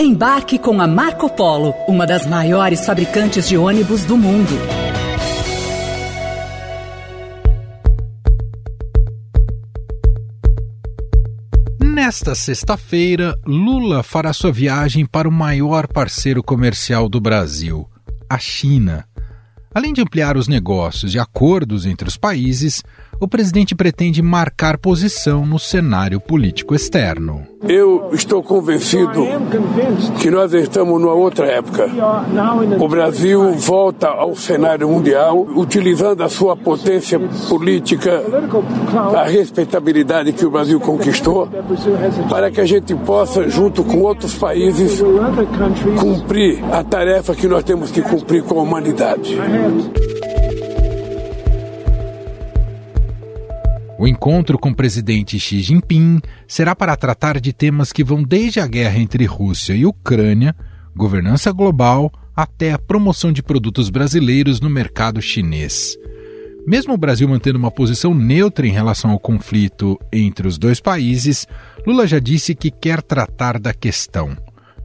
Embarque com a Marco Polo, uma das maiores fabricantes de ônibus do mundo. Nesta sexta-feira, Lula fará sua viagem para o maior parceiro comercial do Brasil, a China. Além de ampliar os negócios e acordos entre os países, o presidente pretende marcar posição no cenário político externo. Eu estou convencido que nós estamos numa outra época. O Brasil volta ao cenário mundial, utilizando a sua potência política, a respeitabilidade que o Brasil conquistou, para que a gente possa, junto com outros países, cumprir a tarefa que nós temos que cumprir com a humanidade. O encontro com o presidente Xi Jinping será para tratar de temas que vão desde a guerra entre Rússia e Ucrânia, governança global, até a promoção de produtos brasileiros no mercado chinês. Mesmo o Brasil mantendo uma posição neutra em relação ao conflito entre os dois países, Lula já disse que quer tratar da questão.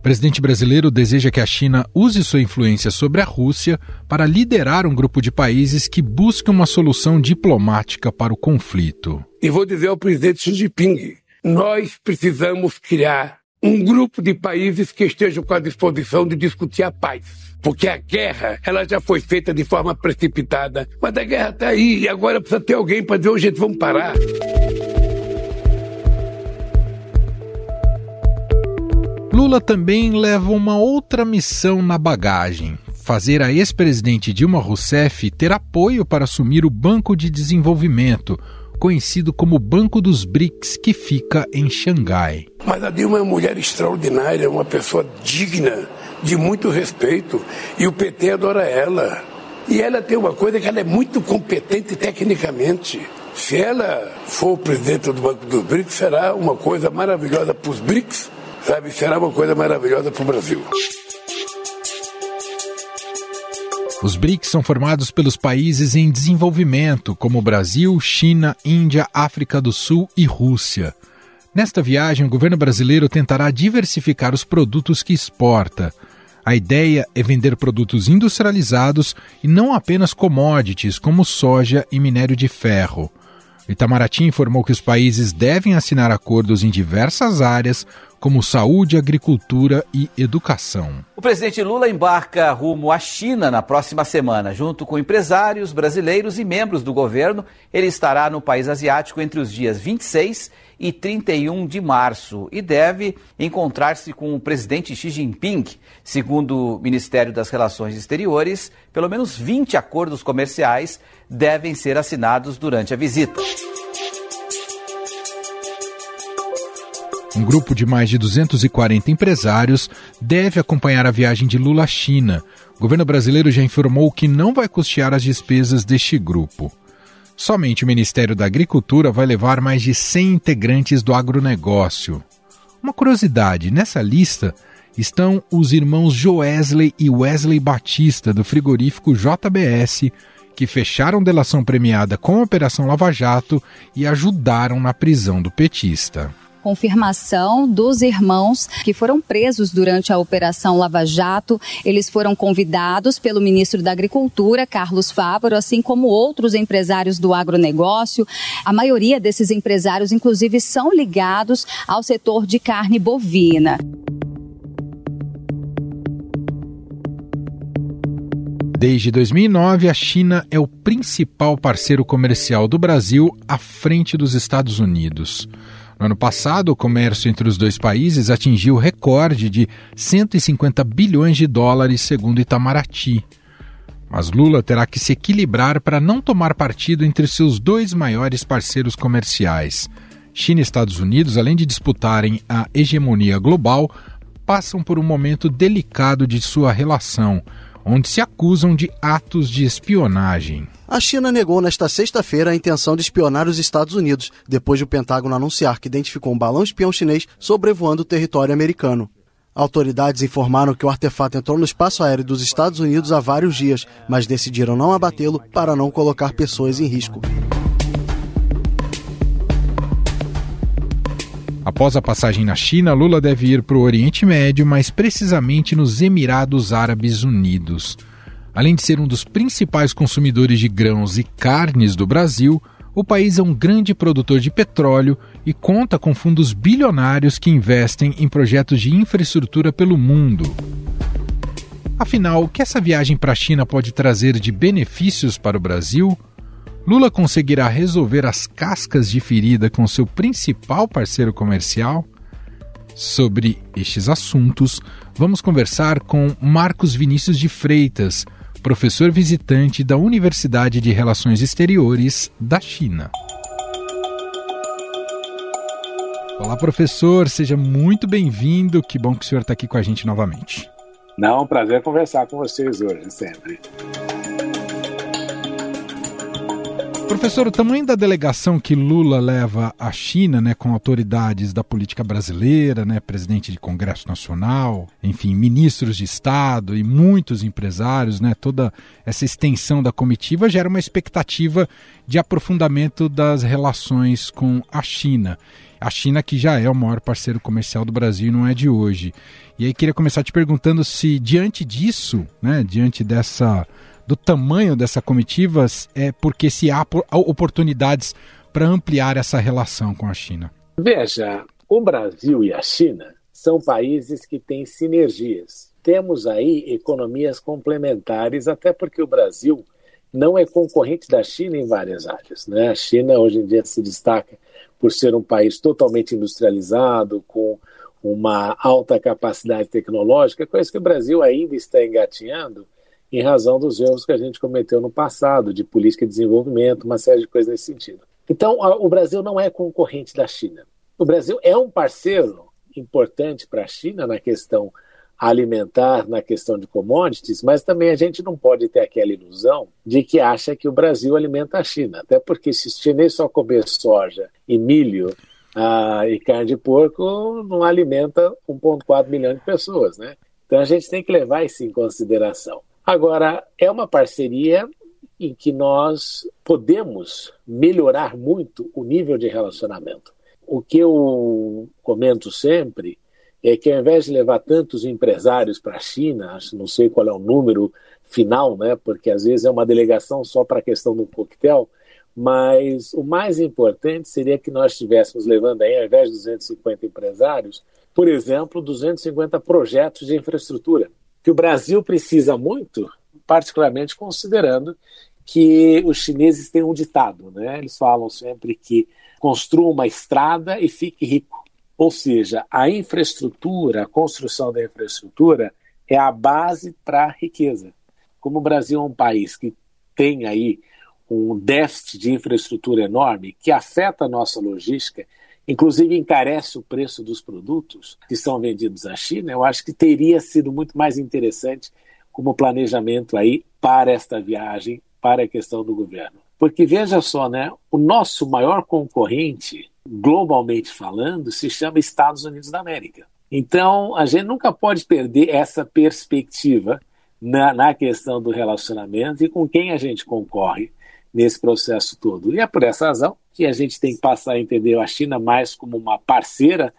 O presidente brasileiro deseja que a China use sua influência sobre a Rússia para liderar um grupo de países que busca uma solução diplomática para o conflito. E vou dizer ao presidente Xi Jinping: nós precisamos criar um grupo de países que estejam com a disposição de discutir a paz. Porque a guerra, ela já foi feita de forma precipitada, mas a guerra está aí e agora precisa ter alguém para dizer, gente, vamos parar. Lula também leva uma outra missão na bagagem: fazer a ex-presidente Dilma Rousseff ter apoio para assumir o Banco de Desenvolvimento, conhecido como Banco dos BRICS, que fica em Xangai. Mas a Dilma é uma mulher extraordinária, uma pessoa digna, de muito respeito, e o PT adora ela. E ela tem uma coisa que ela é muito competente tecnicamente. Se ela for presidente do Banco dos BRICS, será uma coisa maravilhosa para os BRICS Sabe, será uma coisa maravilhosa para o Brasil. Os BRICS são formados pelos países em desenvolvimento, como Brasil, China, Índia, África do Sul e Rússia. Nesta viagem, o governo brasileiro tentará diversificar os produtos que exporta. A ideia é vender produtos industrializados e não apenas commodities como soja e minério de ferro. Itamaraty informou que os países devem assinar acordos em diversas áreas, como saúde, agricultura e educação. O presidente Lula embarca rumo à China na próxima semana. Junto com empresários brasileiros e membros do governo, ele estará no país asiático entre os dias 26 e 31 de março e deve encontrar-se com o presidente Xi Jinping. Segundo o Ministério das Relações Exteriores, pelo menos 20 acordos comerciais devem ser assinados durante a visita. Um grupo de mais de 240 empresários deve acompanhar a viagem de Lula à China. O governo brasileiro já informou que não vai custear as despesas deste grupo. Somente o Ministério da Agricultura vai levar mais de 100 integrantes do agronegócio. Uma curiosidade: nessa lista estão os irmãos Joesley e Wesley Batista, do frigorífico JBS, que fecharam delação premiada com a Operação Lava Jato e ajudaram na prisão do petista confirmação dos irmãos que foram presos durante a Operação Lava Jato. Eles foram convidados pelo ministro da Agricultura, Carlos Fávaro, assim como outros empresários do agronegócio. A maioria desses empresários, inclusive, são ligados ao setor de carne bovina. Desde 2009, a China é o principal parceiro comercial do Brasil à frente dos Estados Unidos. No ano passado, o comércio entre os dois países atingiu o recorde de 150 bilhões de dólares, segundo Itamaraty. Mas Lula terá que se equilibrar para não tomar partido entre seus dois maiores parceiros comerciais. China e Estados Unidos, além de disputarem a hegemonia global, passam por um momento delicado de sua relação onde se acusam de atos de espionagem. A China negou nesta sexta-feira a intenção de espionar os Estados Unidos, depois de o Pentágono anunciar que identificou um balão espião chinês sobrevoando o território americano. Autoridades informaram que o artefato entrou no espaço aéreo dos Estados Unidos há vários dias, mas decidiram não abatê-lo para não colocar pessoas em risco. Após a passagem na China, Lula deve ir para o Oriente Médio, mais precisamente nos Emirados Árabes Unidos. Além de ser um dos principais consumidores de grãos e carnes do Brasil, o país é um grande produtor de petróleo e conta com fundos bilionários que investem em projetos de infraestrutura pelo mundo. Afinal, o que essa viagem para a China pode trazer de benefícios para o Brasil? Lula conseguirá resolver as cascas de ferida com seu principal parceiro comercial? Sobre estes assuntos, vamos conversar com Marcos Vinícius de Freitas, professor visitante da Universidade de Relações Exteriores da China. Olá, professor, seja muito bem-vindo. Que bom que o senhor está aqui com a gente novamente. Não, é um prazer conversar com vocês hoje, sempre. Professor, o tamanho da delegação que Lula leva à China, né, com autoridades da política brasileira, né, presidente de Congresso Nacional, enfim, ministros de Estado e muitos empresários, né, toda essa extensão da comitiva gera uma expectativa de aprofundamento das relações com a China. A China que já é o maior parceiro comercial do Brasil não é de hoje. E aí queria começar te perguntando se diante disso, né, diante dessa do tamanho dessa comitiva é porque se há oportunidades para ampliar essa relação com a China. Veja, o Brasil e a China são países que têm sinergias. Temos aí economias complementares, até porque o Brasil não é concorrente da China em várias áreas. Né? A China hoje em dia se destaca por ser um país totalmente industrializado, com uma alta capacidade tecnológica, coisa que o Brasil ainda está engatinhando em razão dos erros que a gente cometeu no passado, de política de desenvolvimento, uma série de coisas nesse sentido. Então, o Brasil não é concorrente da China. O Brasil é um parceiro importante para a China na questão alimentar, na questão de commodities, mas também a gente não pode ter aquela ilusão de que acha que o Brasil alimenta a China. Até porque se os chineses só comer soja e milho ah, e carne de porco, não alimenta 1,4 milhão de pessoas, né? Então a gente tem que levar isso em consideração. Agora, é uma parceria em que nós podemos melhorar muito o nível de relacionamento. O que eu comento sempre é que ao invés de levar tantos empresários para a China, não sei qual é o número final, né, porque às vezes é uma delegação só para a questão do coquetel, mas o mais importante seria que nós estivéssemos levando aí, ao invés de 250 empresários, por exemplo, 250 projetos de infraestrutura que o Brasil precisa muito, particularmente considerando que os chineses têm um ditado, né? Eles falam sempre que construa uma estrada e fique rico. Ou seja, a infraestrutura, a construção da infraestrutura é a base para a riqueza. Como o Brasil é um país que tem aí um déficit de infraestrutura enorme que afeta a nossa logística inclusive encarece o preço dos produtos que são vendidos à China, eu acho que teria sido muito mais interessante como planejamento aí para esta viagem, para a questão do governo. Porque veja só, né, o nosso maior concorrente, globalmente falando, se chama Estados Unidos da América. Então, a gente nunca pode perder essa perspectiva na, na questão do relacionamento e com quem a gente concorre nesse processo todo. E é por essa razão que a gente tem que passar a entender a China mais como uma parceira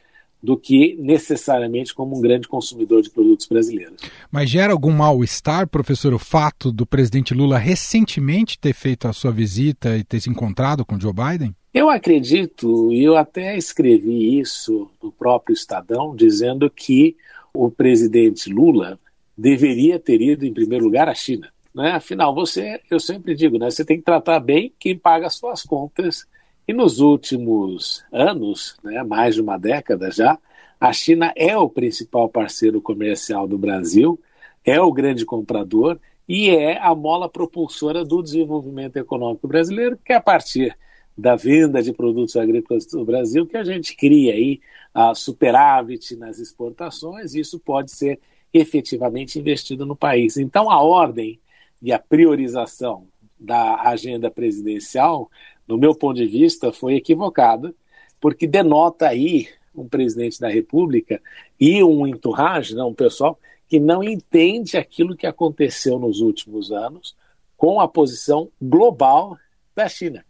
do que necessariamente como um grande consumidor de produtos brasileiros. Mas gera algum mal-estar, professor, o fato do presidente Lula recentemente ter feito a sua visita e ter se encontrado com Joe Biden? Eu acredito, e eu até escrevi isso no próprio Estadão, dizendo que o presidente Lula deveria ter ido, em primeiro lugar, à China. Né? Afinal, você, eu sempre digo, né, você tem que tratar bem quem paga as suas contas. E nos últimos anos, né, mais de uma década já, a China é o principal parceiro comercial do Brasil, é o grande comprador e é a mola propulsora do desenvolvimento econômico brasileiro, que é a partir da venda de produtos agrícolas do Brasil que a gente cria aí a superávit nas exportações, e isso pode ser efetivamente investido no país. Então a ordem e a priorização da agenda presidencial, no meu ponto de vista, foi equivocada, porque denota aí um presidente da República e um entourage, né, um pessoal que não entende aquilo que aconteceu nos últimos anos com a posição global da China.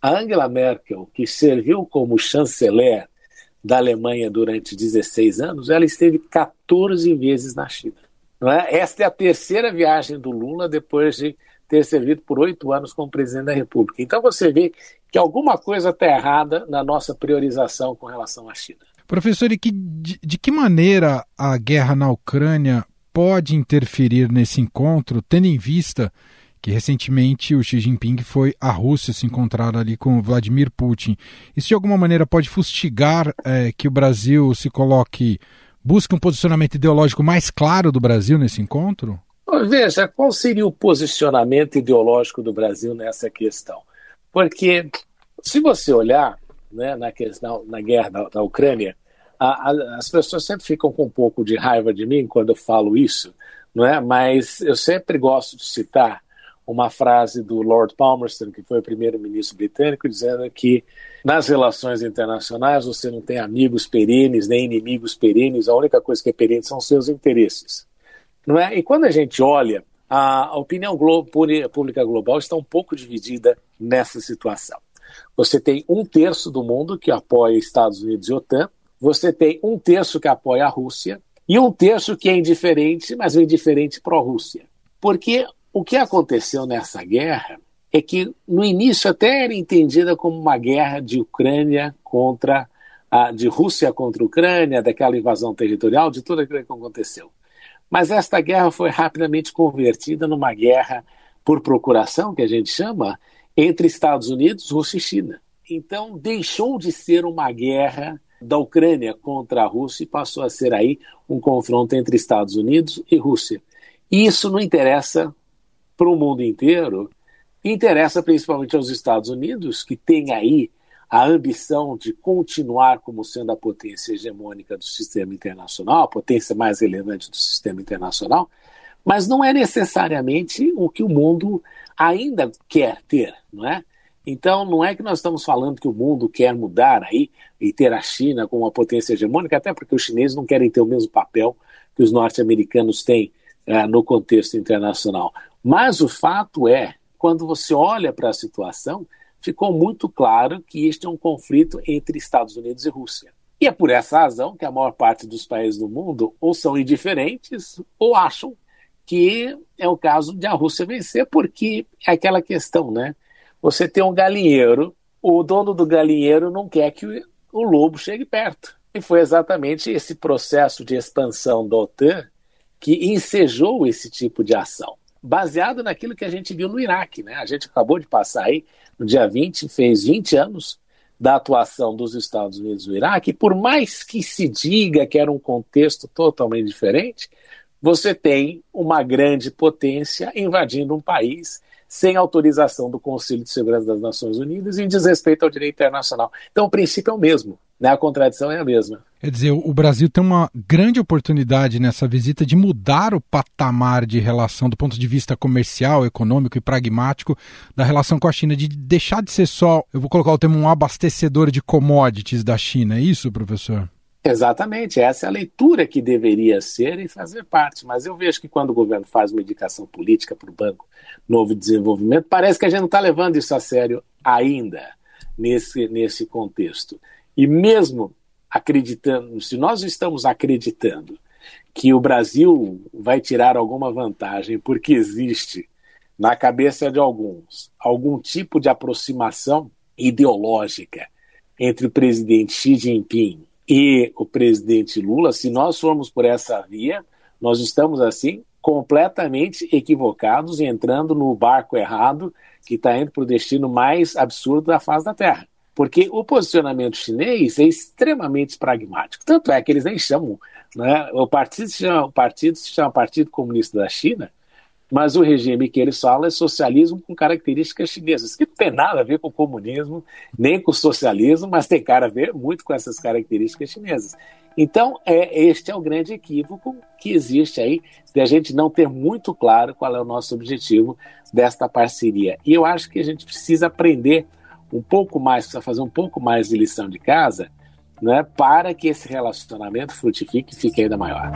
A Angela Merkel, que serviu como chanceler da Alemanha durante 16 anos, ela esteve 14 vezes na China. Não é? Esta é a terceira viagem do Lula depois de ter servido por oito anos como presidente da República. Então você vê que alguma coisa está errada na nossa priorização com relação à China. Professor, e que, de, de que maneira a guerra na Ucrânia pode interferir nesse encontro, tendo em vista que recentemente o Xi Jinping foi à Rússia se encontrar ali com Vladimir Putin. Isso de alguma maneira pode fustigar é, que o Brasil se coloque, busque um posicionamento ideológico mais claro do Brasil nesse encontro? Veja, qual seria o posicionamento ideológico do Brasil nessa questão? Porque se você olhar né, na, questão, na guerra da, da Ucrânia, a, a, as pessoas sempre ficam com um pouco de raiva de mim quando eu falo isso, não é? Mas eu sempre gosto de citar uma frase do Lord Palmerston, que foi o primeiro-ministro britânico, dizendo que nas relações internacionais você não tem amigos perenes nem inimigos perenes, a única coisa que é perene são seus interesses. Não é? E quando a gente olha, a opinião pública global está um pouco dividida nessa situação. Você tem um terço do mundo que apoia Estados Unidos e OTAN, você tem um terço que apoia a Rússia e um terço que é indiferente, mas é indiferente pró-Rússia. Porque o que aconteceu nessa guerra é que no início até era entendida como uma guerra de Ucrânia contra a, de Rússia contra a Ucrânia, daquela invasão territorial, de tudo aquilo que aconteceu. Mas esta guerra foi rapidamente convertida numa guerra por procuração, que a gente chama, entre Estados Unidos, Rússia e China. Então deixou de ser uma guerra da Ucrânia contra a Rússia e passou a ser aí um confronto entre Estados Unidos e Rússia. E isso não interessa para o mundo inteiro, interessa principalmente aos Estados Unidos, que tem aí a ambição de continuar como sendo a potência hegemônica do sistema internacional, a potência mais relevante do sistema internacional, mas não é necessariamente o que o mundo ainda quer ter, não é? Então, não é que nós estamos falando que o mundo quer mudar aí e ter a China como uma potência hegemônica, até porque os chineses não querem ter o mesmo papel que os norte-americanos têm é, no contexto internacional. Mas o fato é, quando você olha para a situação, ficou muito claro que este é um conflito entre Estados Unidos e Rússia. E é por essa razão que a maior parte dos países do mundo ou são indiferentes ou acham que é o caso de a Rússia vencer, porque é aquela questão, né? Você tem um galinheiro, o dono do galinheiro não quer que o lobo chegue perto. E foi exatamente esse processo de expansão da OTAN que ensejou esse tipo de ação baseado naquilo que a gente viu no Iraque. Né? A gente acabou de passar aí, no dia 20, fez 20 anos da atuação dos Estados Unidos no Iraque, e por mais que se diga que era um contexto totalmente diferente, você tem uma grande potência invadindo um país sem autorização do Conselho de Segurança das Nações Unidas e em desrespeito ao direito internacional. Então o princípio é o mesmo, né? a contradição é a mesma. Quer dizer, o Brasil tem uma grande oportunidade nessa visita de mudar o patamar de relação do ponto de vista comercial, econômico e pragmático da relação com a China, de deixar de ser só, eu vou colocar o termo, um abastecedor de commodities da China. É isso, professor? Exatamente, essa é a leitura que deveria ser e fazer parte. Mas eu vejo que quando o governo faz uma indicação política para o Banco Novo Desenvolvimento, parece que a gente não está levando isso a sério ainda nesse, nesse contexto. E mesmo acreditando, se nós estamos acreditando que o Brasil vai tirar alguma vantagem porque existe na cabeça de alguns algum tipo de aproximação ideológica entre o presidente Xi Jinping e o presidente Lula, se nós formos por essa via, nós estamos assim completamente equivocados e entrando no barco errado que está indo para o destino mais absurdo da face da Terra. Porque o posicionamento chinês é extremamente pragmático. Tanto é que eles nem chamam, né? o, partido se chama, o partido se chama Partido Comunista da China, mas o regime que eles falam é socialismo com características chinesas, que não tem nada a ver com o comunismo, nem com o socialismo, mas tem cara a ver muito com essas características chinesas. Então, é, este é o grande equívoco que existe aí, de a gente não ter muito claro qual é o nosso objetivo desta parceria. E eu acho que a gente precisa aprender um pouco mais, precisa fazer um pouco mais de lição de casa, né, para que esse relacionamento frutifique e fique ainda maior.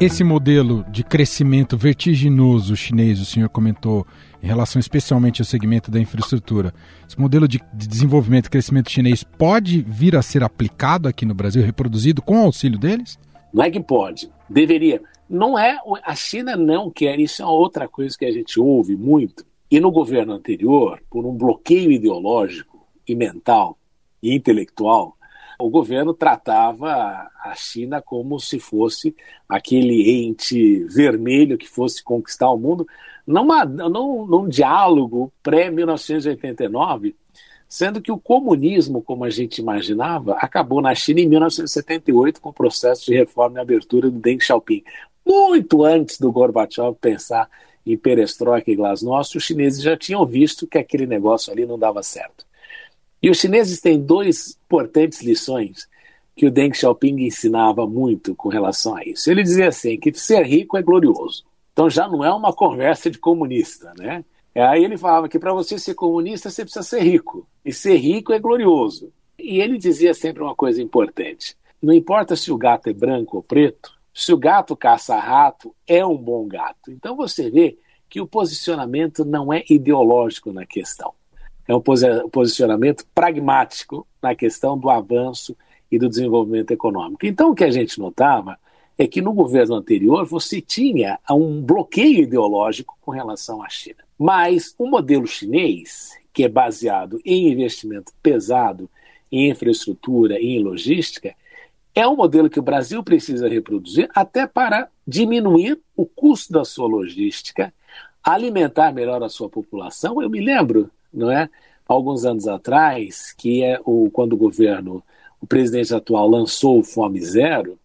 Esse modelo de crescimento vertiginoso chinês, o senhor comentou em relação especialmente ao segmento da infraestrutura. Esse modelo de, de desenvolvimento e crescimento chinês pode vir a ser aplicado aqui no Brasil, reproduzido com o auxílio deles? Não é que pode, deveria. Não é, a China não quer, isso é outra coisa que a gente ouve muito. E no governo anterior, por um bloqueio ideológico e mental e intelectual, o governo tratava a China como se fosse aquele ente vermelho que fosse conquistar o mundo, numa, num, num diálogo pré-1989, sendo que o comunismo, como a gente imaginava, acabou na China em 1978 com o processo de reforma e abertura do Deng Xiaoping. Muito antes do Gorbachev pensar em perestroika e glasnost, os chineses já tinham visto que aquele negócio ali não dava certo. E os chineses têm duas importantes lições que o Deng Xiaoping ensinava muito com relação a isso. Ele dizia assim que ser rico é glorioso. Então já não é uma conversa de comunista, né? É, aí ele falava que para você ser comunista você precisa ser rico. E ser rico é glorioso. E ele dizia sempre uma coisa importante: não importa se o gato é branco ou preto, se o gato caça rato, é um bom gato. Então você vê que o posicionamento não é ideológico na questão é um posicionamento pragmático na questão do avanço e do desenvolvimento econômico. Então, o que a gente notava é que no governo anterior você tinha um bloqueio ideológico com relação à China. Mas o modelo chinês, que é baseado em investimento pesado em infraestrutura e em logística, é um modelo que o Brasil precisa reproduzir até para diminuir o custo da sua logística, alimentar melhor a sua população. Eu me lembro não é? Alguns anos atrás, que é o, quando o governo, o presidente atual lançou o Fome Zero,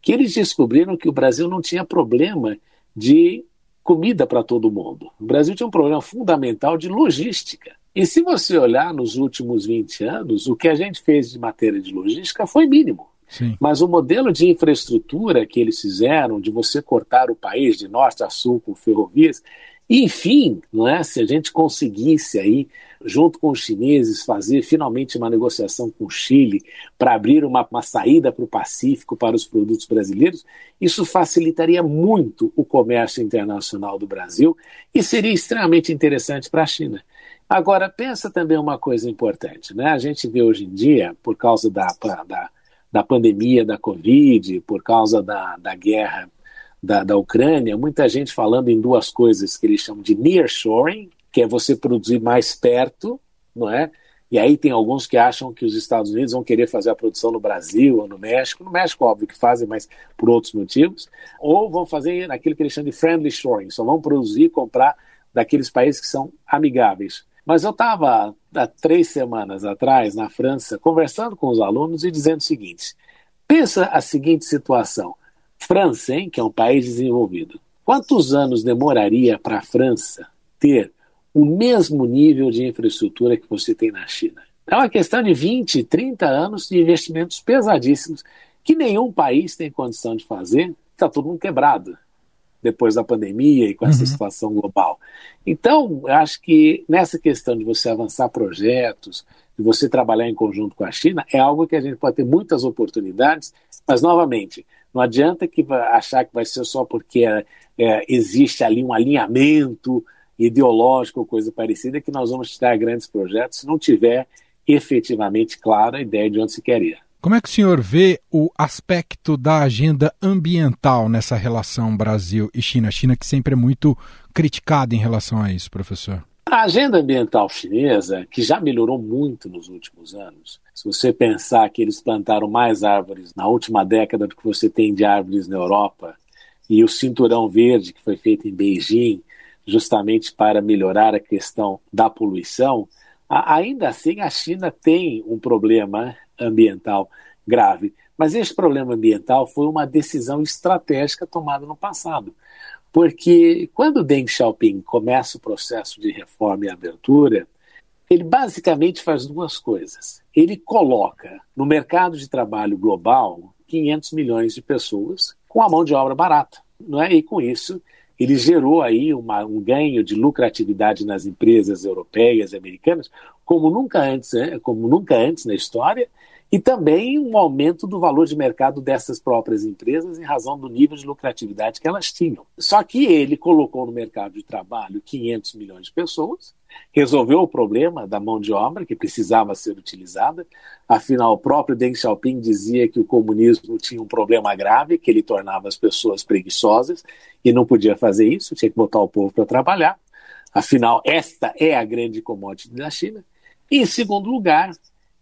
que eles descobriram que o Brasil não tinha problema de comida para todo mundo. O Brasil tinha um problema fundamental de logística. E se você olhar nos últimos 20 anos, o que a gente fez de matéria de logística foi mínimo. Mas o modelo de infraestrutura que eles fizeram, de você cortar o país de norte a sul com ferrovias, enfim, não é? se a gente conseguisse aí, junto com os chineses, fazer finalmente uma negociação com o Chile para abrir uma, uma saída para o Pacífico para os produtos brasileiros, isso facilitaria muito o comércio internacional do Brasil e seria extremamente interessante para a China. Agora, pensa também uma coisa importante, né? A gente vê hoje em dia, por causa da, da, da pandemia da Covid, por causa da, da guerra da, da Ucrânia, muita gente falando em duas coisas que eles chamam de nearshoring, que é você produzir mais perto, não é? E aí tem alguns que acham que os Estados Unidos vão querer fazer a produção no Brasil ou no México. No México, óbvio que fazem, mas por outros motivos. Ou vão fazer aquilo que eles chamam de friendly shoring, só vão produzir e comprar daqueles países que são amigáveis. Mas eu estava há três semanas atrás na França conversando com os alunos e dizendo o seguinte: pensa a seguinte situação. França, hein, que é um país desenvolvido. Quantos anos demoraria para a França ter o mesmo nível de infraestrutura que você tem na China? É uma questão de 20, 30 anos de investimentos pesadíssimos que nenhum país tem condição de fazer. Está todo mundo quebrado depois da pandemia e com essa uhum. situação global. Então, acho que nessa questão de você avançar projetos, de você trabalhar em conjunto com a China, é algo que a gente pode ter muitas oportunidades, mas, novamente, não adianta que achar que vai ser só porque é, é, existe ali um alinhamento ideológico ou coisa parecida que nós vamos tirar grandes projetos se não tiver efetivamente clara a ideia de onde se quer ir. Como é que o senhor vê o aspecto da agenda ambiental nessa relação Brasil e China? China que sempre é muito criticada em relação a isso, professor. A agenda ambiental chinesa, que já melhorou muito nos últimos anos, se você pensar que eles plantaram mais árvores na última década do que você tem de árvores na Europa, e o cinturão verde que foi feito em Beijing, justamente para melhorar a questão da poluição, ainda assim a China tem um problema ambiental grave. Mas esse problema ambiental foi uma decisão estratégica tomada no passado. Porque quando Deng Xiaoping começa o processo de reforma e abertura, ele basicamente faz duas coisas. Ele coloca no mercado de trabalho global 500 milhões de pessoas com a mão de obra barata. Não é? E com isso, ele gerou aí uma, um ganho de lucratividade nas empresas europeias e americanas como nunca antes, né? como nunca antes na história, e também um aumento do valor de mercado dessas próprias empresas em razão do nível de lucratividade que elas tinham. Só que ele colocou no mercado de trabalho 500 milhões de pessoas, resolveu o problema da mão de obra que precisava ser utilizada. Afinal, o próprio Deng Xiaoping dizia que o comunismo tinha um problema grave, que ele tornava as pessoas preguiçosas e não podia fazer isso, tinha que botar o povo para trabalhar. Afinal, esta é a grande commodity da China. E, em segundo lugar,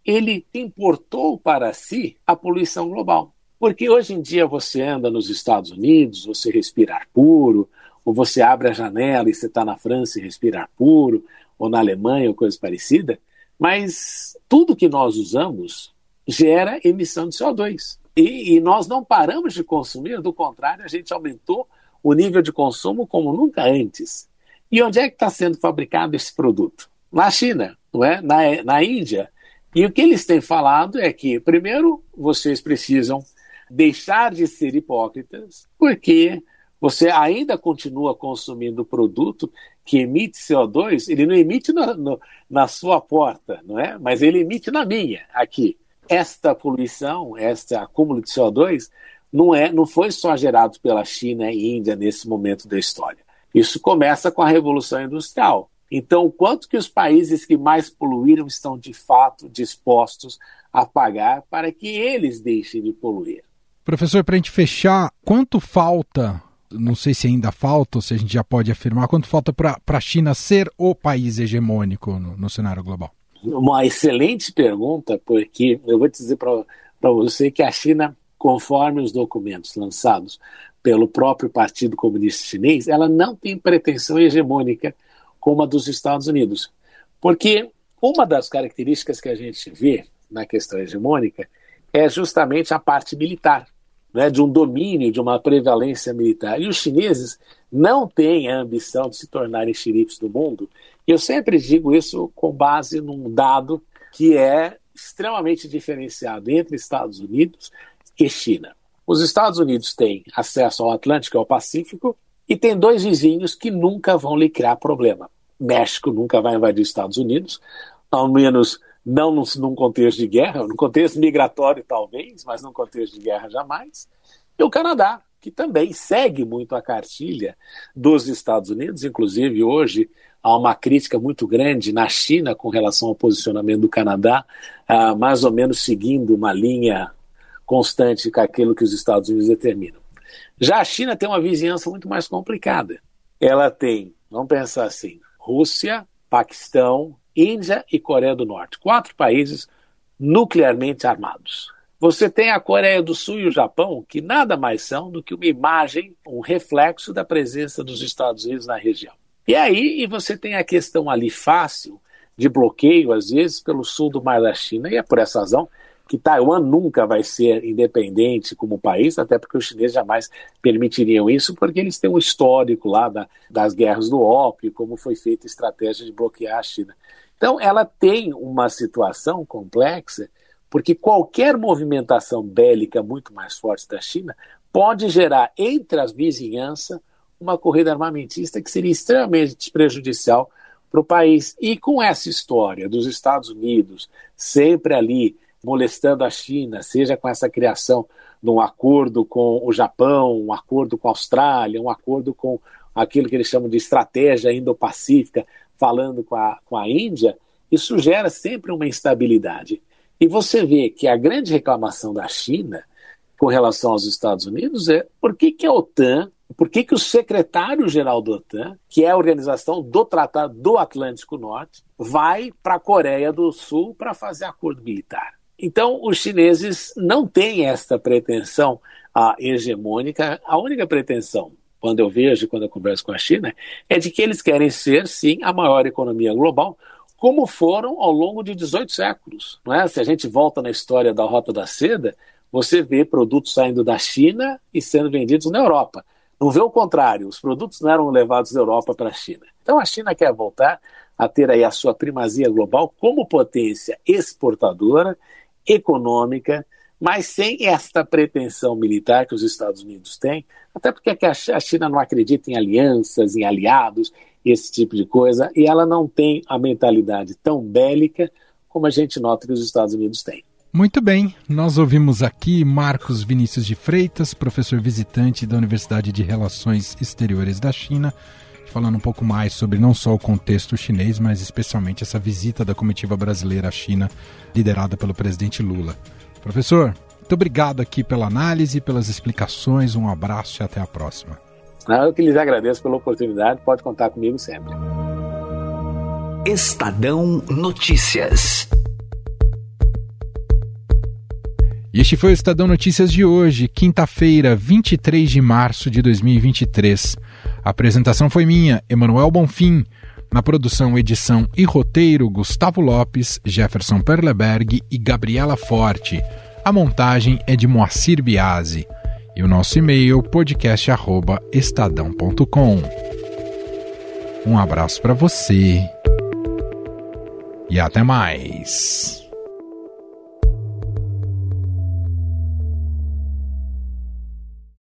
ele importou para si a poluição global. Porque hoje em dia você anda nos Estados Unidos, você respira ar puro, ou você abre a janela e você está na França e respira ar puro, ou na Alemanha ou coisa parecida, mas tudo que nós usamos gera emissão de CO2. E, e nós não paramos de consumir, do contrário, a gente aumentou o nível de consumo como nunca antes. E onde é que está sendo fabricado esse produto? Na China, não é? na, na Índia, e o que eles têm falado é que, primeiro, vocês precisam deixar de ser hipócritas, porque você ainda continua consumindo produto que emite CO2, ele não emite no, no, na sua porta, não é? Mas ele emite na minha, aqui. Esta poluição, este acúmulo de CO2, não, é, não foi só gerado pela China e Índia nesse momento da história. Isso começa com a Revolução Industrial. Então, quanto que os países que mais poluíram estão de fato dispostos a pagar para que eles deixem de poluir? Professor, para a gente fechar, quanto falta, não sei se ainda falta ou se a gente já pode afirmar, quanto falta para a China ser o país hegemônico no, no, cenário global? Uma excelente pergunta, porque eu vou dizer para você que a China, conforme os documentos lançados pelo próprio Partido Comunista Chinês, ela não tem pretensão hegemônica como a dos Estados Unidos. Porque uma das características que a gente vê na questão hegemônica é justamente a parte militar, né, de um domínio, de uma prevalência militar. E os chineses não têm a ambição de se tornarem xerifes do mundo. Eu sempre digo isso com base num dado que é extremamente diferenciado entre Estados Unidos e China. Os Estados Unidos têm acesso ao Atlântico e ao Pacífico, e tem dois vizinhos que nunca vão lhe criar problema. México nunca vai invadir os Estados Unidos, ao menos não num, num contexto de guerra, no contexto migratório talvez, mas num contexto de guerra jamais. E o Canadá, que também segue muito a cartilha dos Estados Unidos, inclusive hoje há uma crítica muito grande na China com relação ao posicionamento do Canadá, uh, mais ou menos seguindo uma linha constante com aquilo que os Estados Unidos determinam. Já a China tem uma vizinhança muito mais complicada. Ela tem, vamos pensar assim, Rússia, Paquistão, Índia e Coreia do Norte. Quatro países nuclearmente armados. Você tem a Coreia do Sul e o Japão, que nada mais são do que uma imagem, um reflexo da presença dos Estados Unidos na região. E aí e você tem a questão ali fácil de bloqueio, às vezes, pelo sul do Mar da China, e é por essa razão que Taiwan nunca vai ser independente como país, até porque os chineses jamais permitiriam isso, porque eles têm um histórico lá da, das guerras do ópio, como foi feita a estratégia de bloquear a China. Então, ela tem uma situação complexa, porque qualquer movimentação bélica muito mais forte da China pode gerar entre as vizinhanças uma corrida armamentista que seria extremamente prejudicial para o país. E com essa história dos Estados Unidos sempre ali molestando a China, seja com essa criação de um acordo com o Japão, um acordo com a Austrália, um acordo com aquilo que eles chamam de estratégia indo-pacífica, falando com a, com a Índia, isso gera sempre uma instabilidade. E você vê que a grande reclamação da China com relação aos Estados Unidos é por que, que a OTAN, por que, que o secretário-geral da OTAN, que é a organização do Tratado do Atlântico Norte, vai para a Coreia do Sul para fazer acordo militar. Então, os chineses não têm esta pretensão a hegemônica. A única pretensão, quando eu vejo, quando eu converso com a China, é de que eles querem ser, sim, a maior economia global, como foram ao longo de 18 séculos. Não é? Se a gente volta na história da Rota da Seda, você vê produtos saindo da China e sendo vendidos na Europa. Não vê o contrário, os produtos não eram levados da Europa para a China. Então a China quer voltar a ter aí a sua primazia global como potência exportadora econômica, mas sem esta pretensão militar que os Estados Unidos têm, até porque a China não acredita em alianças, em aliados, esse tipo de coisa, e ela não tem a mentalidade tão bélica como a gente nota que os Estados Unidos têm. Muito bem, nós ouvimos aqui Marcos Vinícius de Freitas, professor visitante da Universidade de Relações Exteriores da China, falando um pouco mais sobre não só o contexto chinês, mas especialmente essa visita da comitiva brasileira à China, liderada pelo presidente Lula. Professor, muito obrigado aqui pela análise, pelas explicações, um abraço e até a próxima. Eu que lhes agradeço pela oportunidade, pode contar comigo sempre. Estadão Notícias. E este foi o Estadão Notícias de hoje, quinta-feira, 23 de março de 2023. A apresentação foi minha, Emanuel Bonfim. Na produção, edição e roteiro, Gustavo Lopes, Jefferson Perleberg e Gabriela Forte. A montagem é de Moacir Biasi. E o nosso e-mail, podcast.estadão.com. Um abraço para você e até mais.